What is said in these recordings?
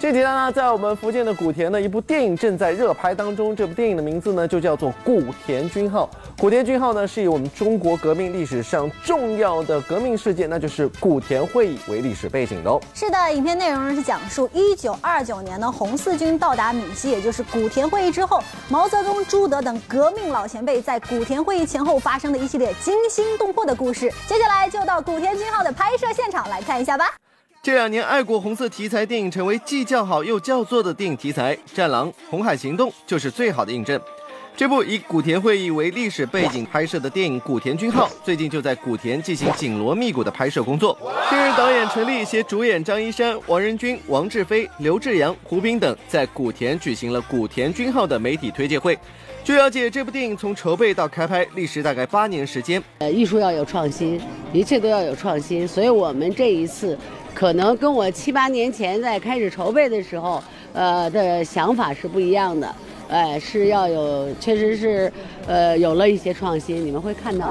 这几天呢，在我们福建的古田呢，一部电影正在热拍当中。这部电影的名字呢，就叫做《古田军号》。古田军号呢，是以我们中国革命历史上重要的革命事件，那就是古田会议为历史背景的哦。是的，影片内容呢是讲述一九二九年呢，红四军到达闽西，也就是古田会议之后，毛泽东、朱德等革命老前辈在古田会议前后发生的一系列惊心动魄的故事。接下来就到古田军号的拍摄现场来看一下吧。这两年，爱国红色题材电影成为既叫好又叫座的电影题材，《战狼》《红海行动》就是最好的印证。这部以古田会议为历史背景拍摄的电影《古田军号》，最近就在古田进行紧锣密鼓的拍摄工作。近日，导演陈立携主演张一山、王仁君、王志飞、刘志阳、胡兵等在古田举行了《古田军号》的媒体推介会。据了解，这部电影从筹备到开拍历时大概八年时间。呃，艺术要有创新，一切都要有创新，所以我们这一次。可能跟我七八年前在开始筹备的时候，呃的想法是不一样的，哎，是要有，确实是，呃，有了一些创新，你们会看到。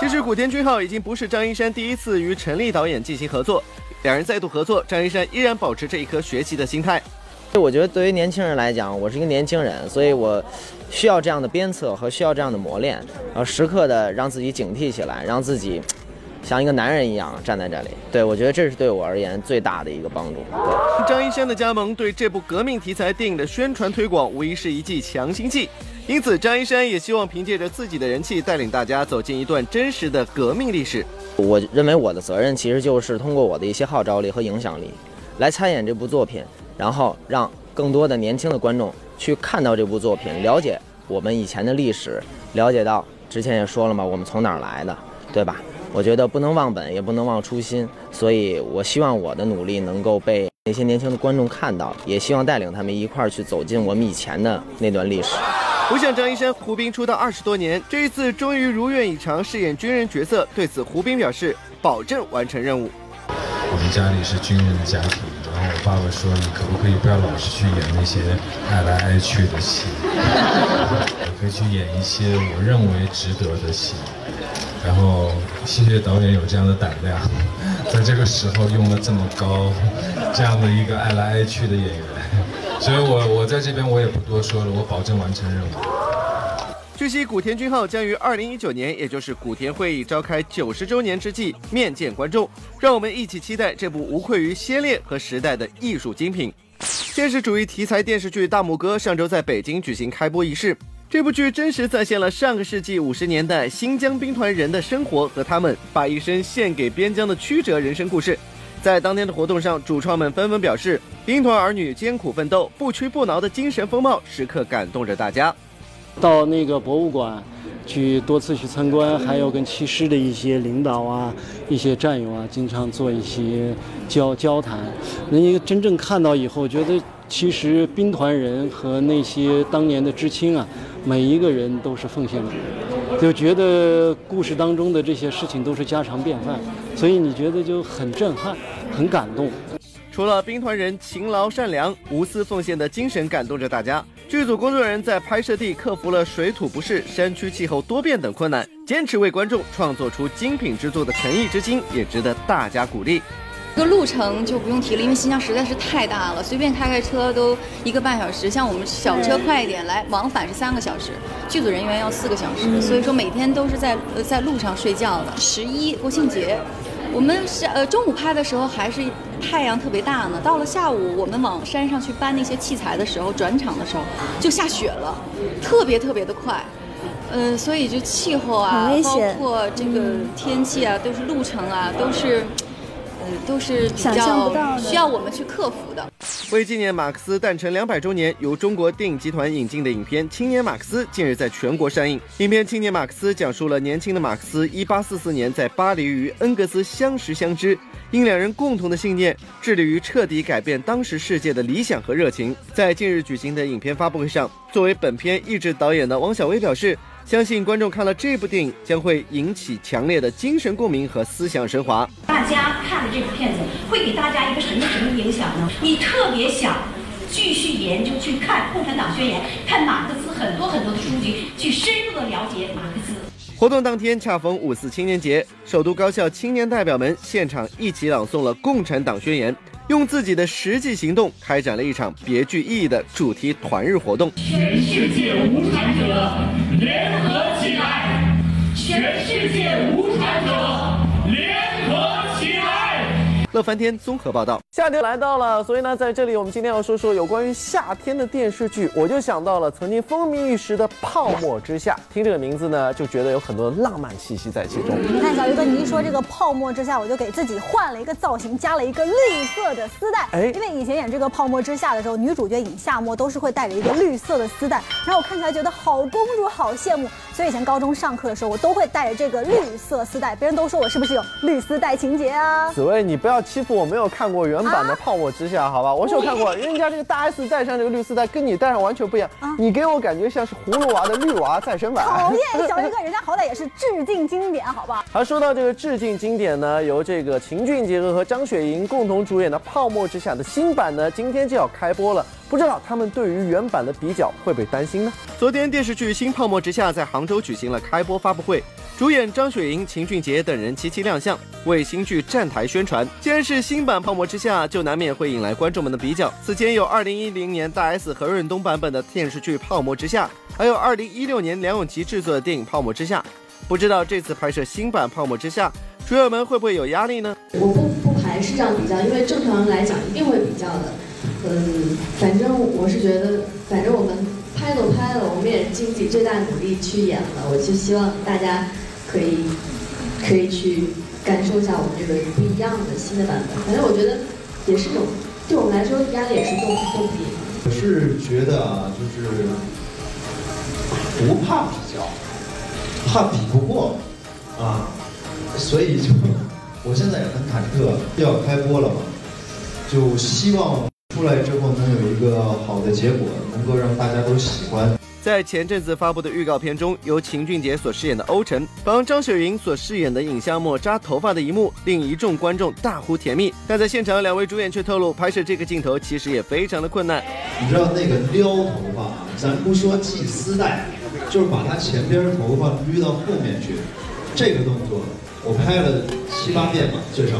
其实《古天君号》已经不是张一山第一次与陈立导演进行合作，两人再度合作，张一山依然保持这一颗学习的心态。我觉得对于年轻人来讲，我是一个年轻人，所以我需要这样的鞭策和需要这样的磨练，然后时刻的让自己警惕起来，让自己。像一个男人一样站在这里，对我觉得这是对我而言最大的一个帮助。张一山的加盟对这部革命题材电影的宣传推广无疑是一剂强心剂，因此张一山也希望凭借着自己的人气，带领大家走进一段真实的革命历史。我认为我的责任其实就是通过我的一些号召力和影响力，来参演这部作品，然后让更多的年轻的观众去看到这部作品，了解我们以前的历史，了解到之前也说了嘛，我们从哪儿来的，对吧？我觉得不能忘本，也不能忘初心，所以我希望我的努力能够被那些年轻的观众看到，也希望带领他们一块儿去走进我们以前的那段历史。不像张一山、胡兵出道二十多年，这一次终于如愿以偿饰演军人角色。对此，胡兵表示保证完成任务。我们家里是军人的家庭，然后我爸爸说：“你可不可以不要老是去演那些爱来爱去的戏，可以去演一些我认为值得的戏。”然后谢谢导演有这样的胆量，在这个时候用了这么高，这样的一个爱来爱去的演员，所以我我在这边我也不多说了，我保证完成任务。据悉，古田军号将于二零一九年，也就是古田会议召开九十周年之际面见观众，让我们一起期待这部无愧于先烈和时代的艺术精品。现实主义题材电视剧《大拇哥》上周在北京举行开播仪式。这部剧真实再现了上个世纪五十年代新疆兵团人的生活和他们把一生献给边疆的曲折人生故事。在当天的活动上，主创们纷纷表示，兵团儿女艰苦奋斗、不屈不挠的精神风貌时刻感动着大家。到那个博物馆去多次去参观，还有跟七师的一些领导啊、一些战友啊，经常做一些交交谈。那一个真正看到以后，觉得其实兵团人和那些当年的知青啊。每一个人都是奉献者，就觉得故事当中的这些事情都是家常便饭，所以你觉得就很震撼、很感动。除了兵团人勤劳善良、无私奉献的精神感动着大家，剧组工作人员在拍摄地克服了水土不适、山区气候多变等困难，坚持为观众创作出精品之作的诚意之心，也值得大家鼓励。这个路程就不用提了，因为新疆实在是太大了，随便开开车都一个半小时。像我们小车快一点来，往返是三个小时，剧组人员要四个小时，所以说每天都是在呃在路上睡觉的。十一国庆节，我们是呃中午拍的时候还是太阳特别大呢，到了下午我们往山上去搬那些器材的时候，转场的时候就下雪了，特别特别的快，嗯，所以就气候啊，包括这个天气啊，都是路程啊，都是。都是比较需要我们去克服的。为纪念马克思诞辰两百周年，由中国电影集团引进的影片《青年马克思》近日在全国上映。影片《青年马克思》讲述了年轻的马克思1844年在巴黎与恩格斯相识相知，因两人共同的信念，致力于彻底改变当时世界的理想和热情。在近日举行的影片发布会上，作为本片译制导演的王小薇表示。相信观众看了这部电影，将会引起强烈的精神共鸣和思想升华。大家看了这部片子，会给大家一个什么什么影响呢？你特别想继续研究，去看《共产党宣言》，看马克思很多很多的书籍，去深入的了解马克思。活动当天恰逢五四青年节，首都高校青年代表们现场一起朗诵了《共产党宣言》，用自己的实际行动开展了一场别具意义的主题团日活动。全世界无产者联合起来！全世界无乐翻天综合报道。夏天来到了，所以呢，在这里我们今天要说说有关于夏天的电视剧，我就想到了曾经风靡一时的《泡沫之夏》。听这个名字呢，就觉得有很多浪漫气息在其中。你看，小鱼哥，你一说这个《泡沫之夏》，我就给自己换了一个造型，加了一个绿色的丝带。哎，因为以前演这个《泡沫之夏》的时候，女主角尹夏沫都是会带着一个绿色的丝带，然后我看起来觉得好公主，好羡慕。所以以前高中上课的时候，我都会带着这个绿色丝带，别人都说我是不是有绿丝带情节啊？紫薇，你不要欺负我没有看过原版的《泡沫之夏》，好吧？我是有看过，人家这个大 S 戴上这个绿丝带，跟你戴上完全不一样。你给我感觉像是葫芦娃的绿娃再生版。讨厌，小鱼哥，人家好歹也是致敬经典，好吧？而说到这个致敬经典呢，由这个秦俊杰和张雪迎共同主演的《泡沫之夏》的新版呢，今天就要开播了。不知道他们对于原版的比较会不会担心呢？昨天电视剧《新泡沫之夏》在杭州举行了开播发布会，主演张雪迎、秦俊杰等人齐齐亮相，为新剧站台宣传。既然是新版《泡沫之夏》，就难免会引来观众们的比较。此前有2010年大 S 何润东版本的电视剧《泡沫之夏》，还有2016年梁咏琪制作的电影《泡沫之夏》。不知道这次拍摄新版《泡沫之夏》，主演们会不会有压力呢？我不不排斥这样比较，因为正常人来讲一定会比较的。嗯，反正我是觉得，反正我们拍都拍了，我们也尽自己最大努力去演了。我就希望大家可以可以去感受一下我们这个不一样的新的版本。反正我觉得也是一种对我们来说压力也是动动力。我是觉得啊，就是不怕比较，怕比不过啊，所以就我现在也很忐忑，要开播了嘛，就希望。出来之后能有一个好的结果，能够让大家都喜欢。在前阵子发布的预告片中，由秦俊杰所饰演的欧辰帮张雪迎所饰演的尹夏沫扎头发的一幕，令一众观众大呼甜蜜。但在现场，两位主演却透露，拍摄这个镜头其实也非常的困难。你知道那个撩头发啊，咱不说系丝带，就是把他前边头发捋到后面去，这个动作我拍了七八遍吧，最少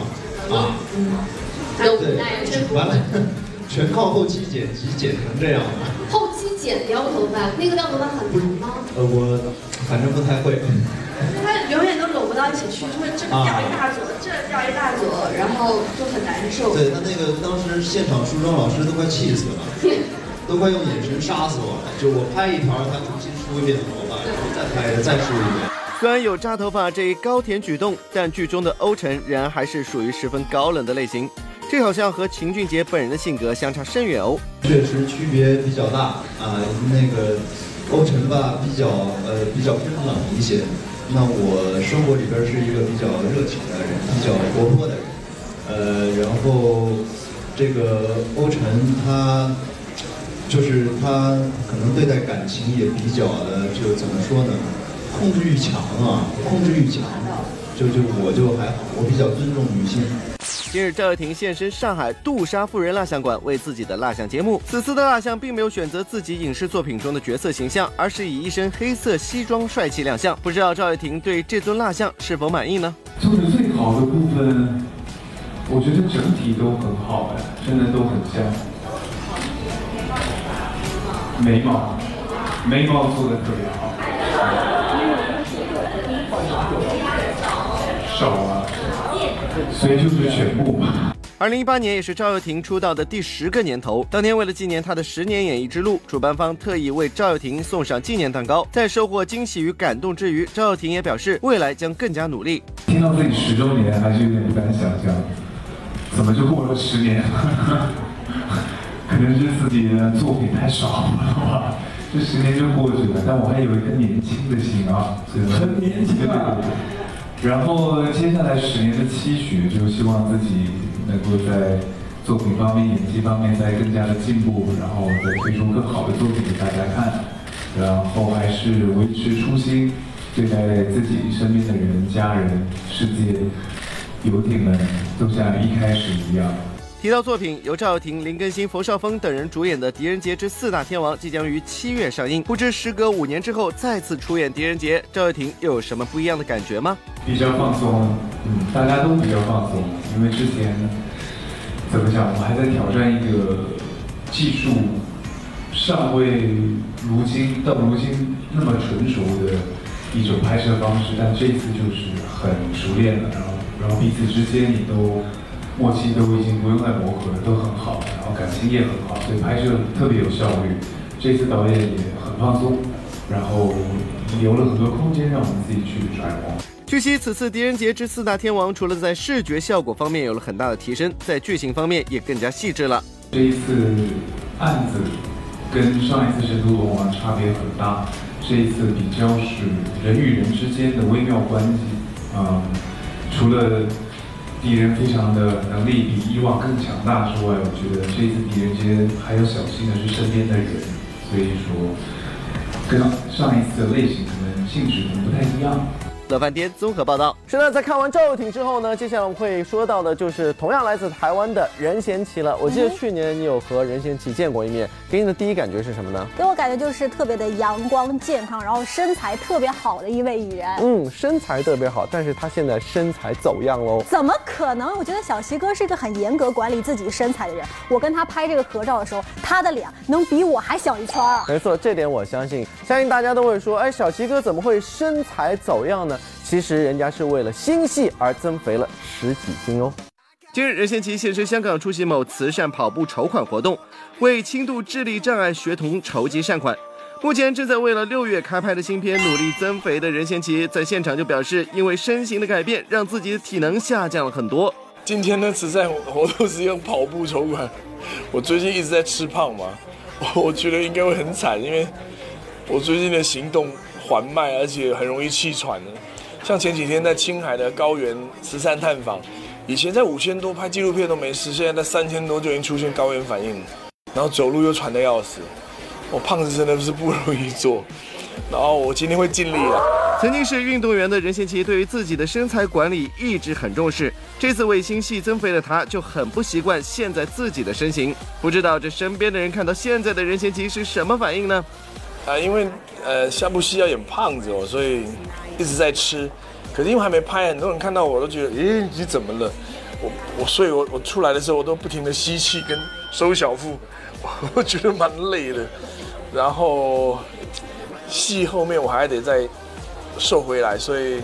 啊。对，完了。全靠后期剪辑剪成这样的。后期剪掉头发，那个掉头发很长吗？呃，我反正不太会。它永远都拢不到一起去，就会这掉一大撮，这掉一大撮，然后就很难受。对他那个当时现场梳妆老师都快气死了，都快用眼神杀死我了。就我拍一条，他重新梳一遍头发，然后再拍再梳一遍。虽然有扎头发这一高甜举动，但剧中的欧辰仍然还是属于十分高冷的类型。这好像和秦俊杰本人的性格相差甚远哦。确实区别比较大啊，那个欧辰吧比较呃比较偏冷一些，那我生活里边是一个比较热情的人，比较活泼的人，呃，然后这个欧辰他就是他可能对待感情也比较的就怎么说呢，控制欲强啊，控制欲强，就就我就还好，我比较尊重女性。今日赵又廷现身上海杜莎夫人蜡像馆，为自己的蜡像揭幕。此次的蜡像并没有选择自己影视作品中的角色形象，而是以一身黑色西装帅气亮相。不知道赵又廷对这尊蜡像是否满意呢？做的最好的部分，我觉得整体都很好哎，真的都很像。眉毛，眉毛做的特别好。所以就是全部。二零一八年也是赵又廷出道的第十个年头，当天为了纪念他的十年演艺之路，主办方特意为赵又廷送上纪念蛋糕。在收获惊喜与感动之余，赵又廷也表示未来将更加努力。听到自己十周年，还是有点不敢想象，怎么就过了十年？可能是自己的作品太少了吧，这十年就过去了。但我还有一颗年轻的心啊，很年轻啊。然后接下来十年的期许，就希望自己能够在作品方面、演技方面再更加的进步，然后再推出更好的作品给大家看。然后还是维持初心，对待自己身边的人、家人、世界、游艇们，都像一开始一样。提到作品，由赵又廷、林更新、冯绍峰等人主演的《狄仁杰之四大天王》即将于七月上映。不知时隔五年之后再次出演《狄仁杰》，赵又廷又有什么不一样的感觉吗？比较放松，嗯，大家都比较放松，因为之前怎么讲，我还在挑战一个技术尚未如今到如今那么成熟的一种拍摄方式，但这次就是很熟练了，然后然后彼此之间也都。默契都已经不用再磨合了，都很好，然后感情也很好，所以拍摄特别有效率。这次导演也很放松，然后留了很多空间让我们自己去揣摩。据悉，此次《狄仁杰之四大天王》除了在视觉效果方面有了很大的提升，在剧情方面也更加细致了。这一次案子跟上一次《神都龙王》差别很大，这一次比较是人与人之间的微妙关系。嗯，除了。敌人非常的能力比以往更强大之外，我觉得这一次狄仁杰还要小心的是身边的人，所以说跟上一次的类型可能性质可能不太一样。乐饭店综合报道。是的，在看完赵又廷之后呢，接下来我们会说到的就是同样来自台湾的任贤齐了。我记得去年你有和任贤齐见过一面，给你的第一感觉是什么呢？给我感觉就是特别的阳光健康，然后身材特别好的一位艺人。嗯，身材特别好，但是他现在身材走样喽。怎么可能？我觉得小齐哥是一个很严格管理自己身材的人。我跟他拍这个合照的时候，他的脸能比我还小一圈儿。没错，这点我相信。相信大家都会说，哎，小齐哥怎么会身材走样呢？其实人家是为了新戏而增肥了十几斤哦。近日，任贤齐现身香港出席某慈善跑步筹款活动，为轻度智力障碍学童筹集善款。目前正在为了六月开拍的新片努力增肥的任贤齐，在现场就表示，因为身形的改变，让自己的体能下降了很多。今天的慈善活动是用跑步筹款。我最近一直在吃胖嘛，我觉得应该会很惨，因为我最近的行动缓慢，而且很容易气喘的。像前几天在青海的高原慈善探访，以前在五千多拍纪录片都没事，现在在三千多就已经出现高原反应，然后走路又喘得要死，我胖子真的是不容易做，然后我今天会尽力了。曾经是运动员的任贤齐对于自己的身材管理一直很重视，这次为新戏增肥的他就很不习惯现在自己的身形，不知道这身边的人看到现在的任贤齐是什么反应呢？啊，因为呃下部戏要演胖子哦，所以。一直在吃，可是因为还没拍，很多人看到我都觉得，咦，你怎么了？我我，所以我我出来的时候，我都不停的吸气跟收小腹，我觉得蛮累的。然后戏后面我还得再瘦回来，所以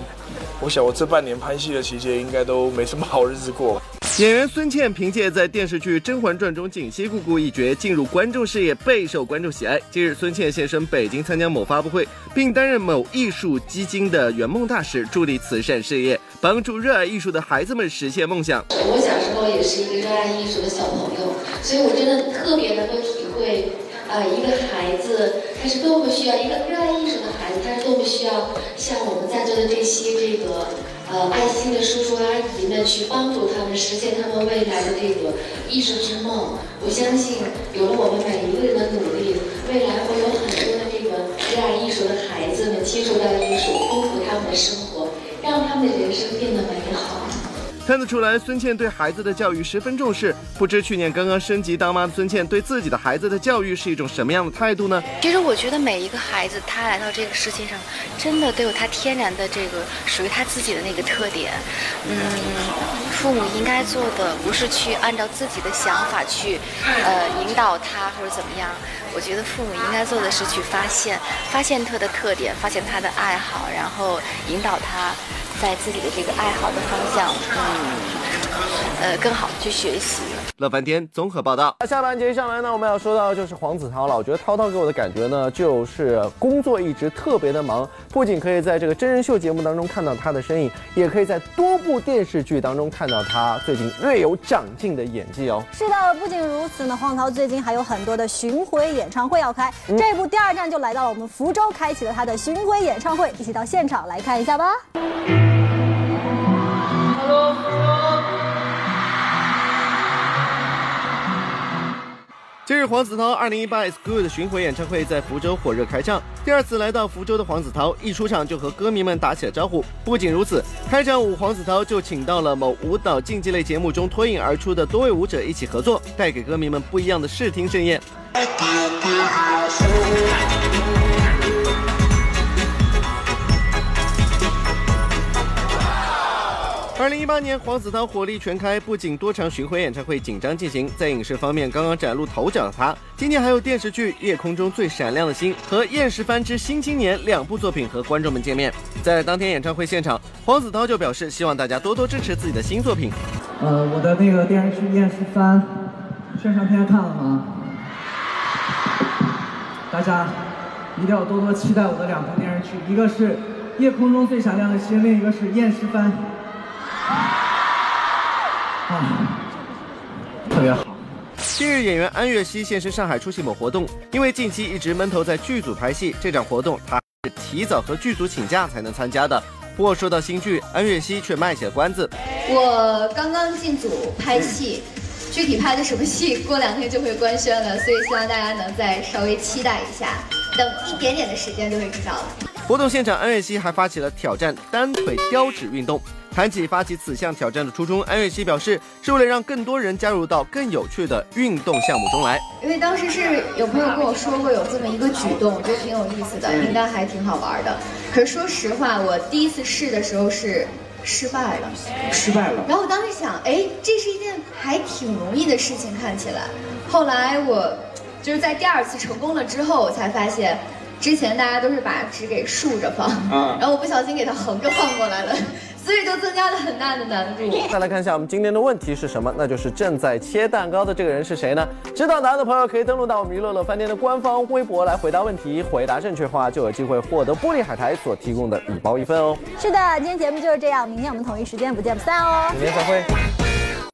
我想我这半年拍戏的期间，应该都没什么好日子过。演员孙茜凭借在电视剧《甄嬛传》中锦汐姑姑一角进入观众视野，备受观众喜爱。近日，孙茜现身北京参加某发布会，并担任某艺术基金的圆梦大使，助力慈善事业，帮助热爱艺术的孩子们实现梦想。我小时候也是一个热爱艺术的小朋友，所以我真的特别能够体会，啊，一个孩子他是多么需要一个热爱艺术的孩子，他是多么需要像我们在座的这些这个。呃，爱心的叔叔阿姨们去帮助他们实现他们未来的这个艺术之梦。我相信，有了我们每一个人的努力，未来会有很多的这个热爱艺术的孩子们接触到艺术，丰富他们的生活，让他们的人生变得美好。看得出来，孙茜对孩子的教育十分重视。不知去年刚刚升级当妈的孙茜，对自己的孩子的教育是一种什么样的态度呢？其实我觉得每一个孩子，他来到这个世界上，真的都有他天然的这个属于他自己的那个特点。嗯，父母应该做的不是去按照自己的想法去，呃，引导他或者怎么样。我觉得父母应该做的是去发现，发现他的特点，发现他的爱好，然后引导他。在自己的这个爱好的方向，嗯，呃，更好去学习。乐翻天综合报道。那下半节上来呢，我们要说到就是黄子韬了。我觉得涛涛给我的感觉呢，就是工作一直特别的忙，不仅可以在这个真人秀节目当中看到他的身影，也可以在多部电视剧当中看到他最近略有长进的演技哦。是的，不仅如此呢，黄子韬最近还有很多的巡回演唱会要开，这部第二站就来到了我们福州，开启了他的巡回演唱会，一起到现场来看一下吧。近日，黄子韬二零一八《S Good 巡回演唱会在福州火热开唱。第二次来到福州的黄子韬，一出场就和歌迷们打起了招呼。不仅如此，开场舞黄子韬就请到了某舞蹈竞技类节目中脱颖而出的多位舞者一起合作，带给歌迷们不一样的视听盛宴。二零一八年，黄子韬火力全开，不仅多场巡回演唱会紧张进行，在影视方面刚刚崭露头角的他，今年还有电视剧《夜空中最闪亮的星》和《厌世番之新青年》两部作品和观众们见面。在当天演唱会现场，黄子韬就表示希望大家多多支持自己的新作品。呃，我的那个电视剧《厌世番》宣传片看了吗？大家一定要多多期待我的两部电视剧，一个是《夜空中最闪亮的星》，另一个是《厌世番》。啊，特别好。近日，演员安悦溪现身上海出席某活动，因为近期一直闷头在剧组拍戏，这场活动他是提早和剧组请假才能参加的。不过说到新剧，安悦溪却卖起了关子。我刚刚进组拍戏，具体拍的什么戏，过两天就会官宣了，所以希望大家能再稍微期待一下，等一点点的时间就会知道了。活动现场，安悦溪还发起了挑战单腿叼纸运动。谈起发起此项挑战的初衷，安悦溪表示是为了让更多人加入到更有趣的运动项目中来。因为当时是有朋友跟我说过有这么一个举动，我觉得挺有意思的，应该还挺好玩的。可是说实话，我第一次试的时候是失败了，失败了。然后我当时想，哎，这是一件还挺容易的事情，看起来。后来我就是在第二次成功了之后，我才发现。之前大家都是把纸给竖着放，然后我不小心给它横着放过来了，所以就增加了很大的难度。再来看一下我们今天的问题是什么？那就是正在切蛋糕的这个人是谁呢？知道答案的朋友可以登录到我们娱乐乐饭店的官方微博来回答问题，回答正确话就有机会获得玻璃海苔所提供的礼包一份哦。是的，今天节目就是这样，明天我们同一时间不见不散哦。明天再会。